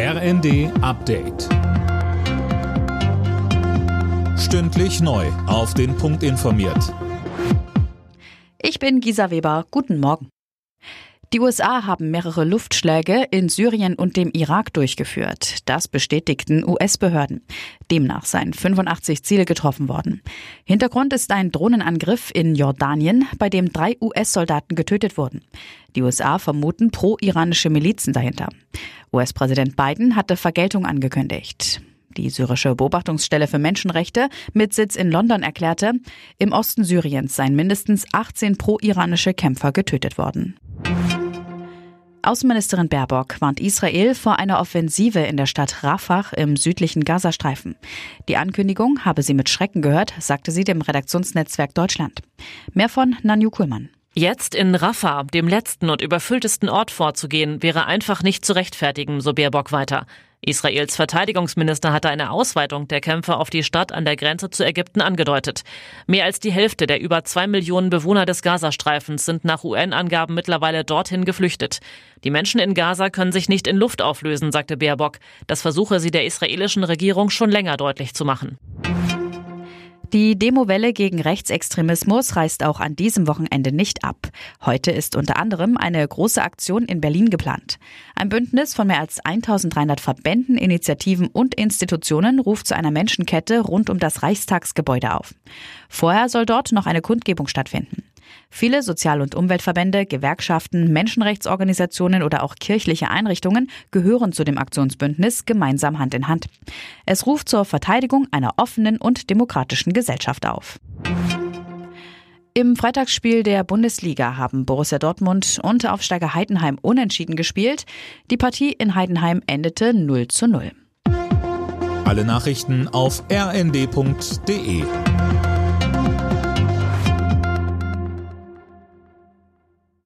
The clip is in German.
RND Update. Stündlich neu. Auf den Punkt informiert. Ich bin Gisa Weber. Guten Morgen. Die USA haben mehrere Luftschläge in Syrien und dem Irak durchgeführt. Das bestätigten US-Behörden. Demnach seien 85 Ziele getroffen worden. Hintergrund ist ein Drohnenangriff in Jordanien, bei dem drei US-Soldaten getötet wurden. Die USA vermuten pro-iranische Milizen dahinter. US-Präsident Biden hatte Vergeltung angekündigt. Die syrische Beobachtungsstelle für Menschenrechte mit Sitz in London erklärte, im Osten Syriens seien mindestens 18 pro-iranische Kämpfer getötet worden. Außenministerin Baerbock warnt Israel vor einer Offensive in der Stadt Rafah im südlichen Gazastreifen. Die Ankündigung habe sie mit Schrecken gehört, sagte sie dem Redaktionsnetzwerk Deutschland. Mehr von Nanju Kuhlmann. Jetzt in Rafah, dem letzten und überfülltesten Ort vorzugehen, wäre einfach nicht zu rechtfertigen, so Baerbock weiter. Israels Verteidigungsminister hatte eine Ausweitung der Kämpfe auf die Stadt an der Grenze zu Ägypten angedeutet. Mehr als die Hälfte der über zwei Millionen Bewohner des Gazastreifens sind nach UN-Angaben mittlerweile dorthin geflüchtet. Die Menschen in Gaza können sich nicht in Luft auflösen, sagte Baerbock. Das versuche sie der israelischen Regierung schon länger deutlich zu machen. Die Demowelle gegen Rechtsextremismus reißt auch an diesem Wochenende nicht ab. Heute ist unter anderem eine große Aktion in Berlin geplant. Ein Bündnis von mehr als 1300 Verbänden, Initiativen und Institutionen ruft zu einer Menschenkette rund um das Reichstagsgebäude auf. Vorher soll dort noch eine Kundgebung stattfinden. Viele Sozial- und Umweltverbände, Gewerkschaften, Menschenrechtsorganisationen oder auch kirchliche Einrichtungen gehören zu dem Aktionsbündnis gemeinsam Hand in Hand. Es ruft zur Verteidigung einer offenen und demokratischen Gesellschaft auf. Im Freitagsspiel der Bundesliga haben Borussia Dortmund und Aufsteiger Heidenheim unentschieden gespielt. Die Partie in Heidenheim endete 0 zu 0. Alle Nachrichten auf rnd.de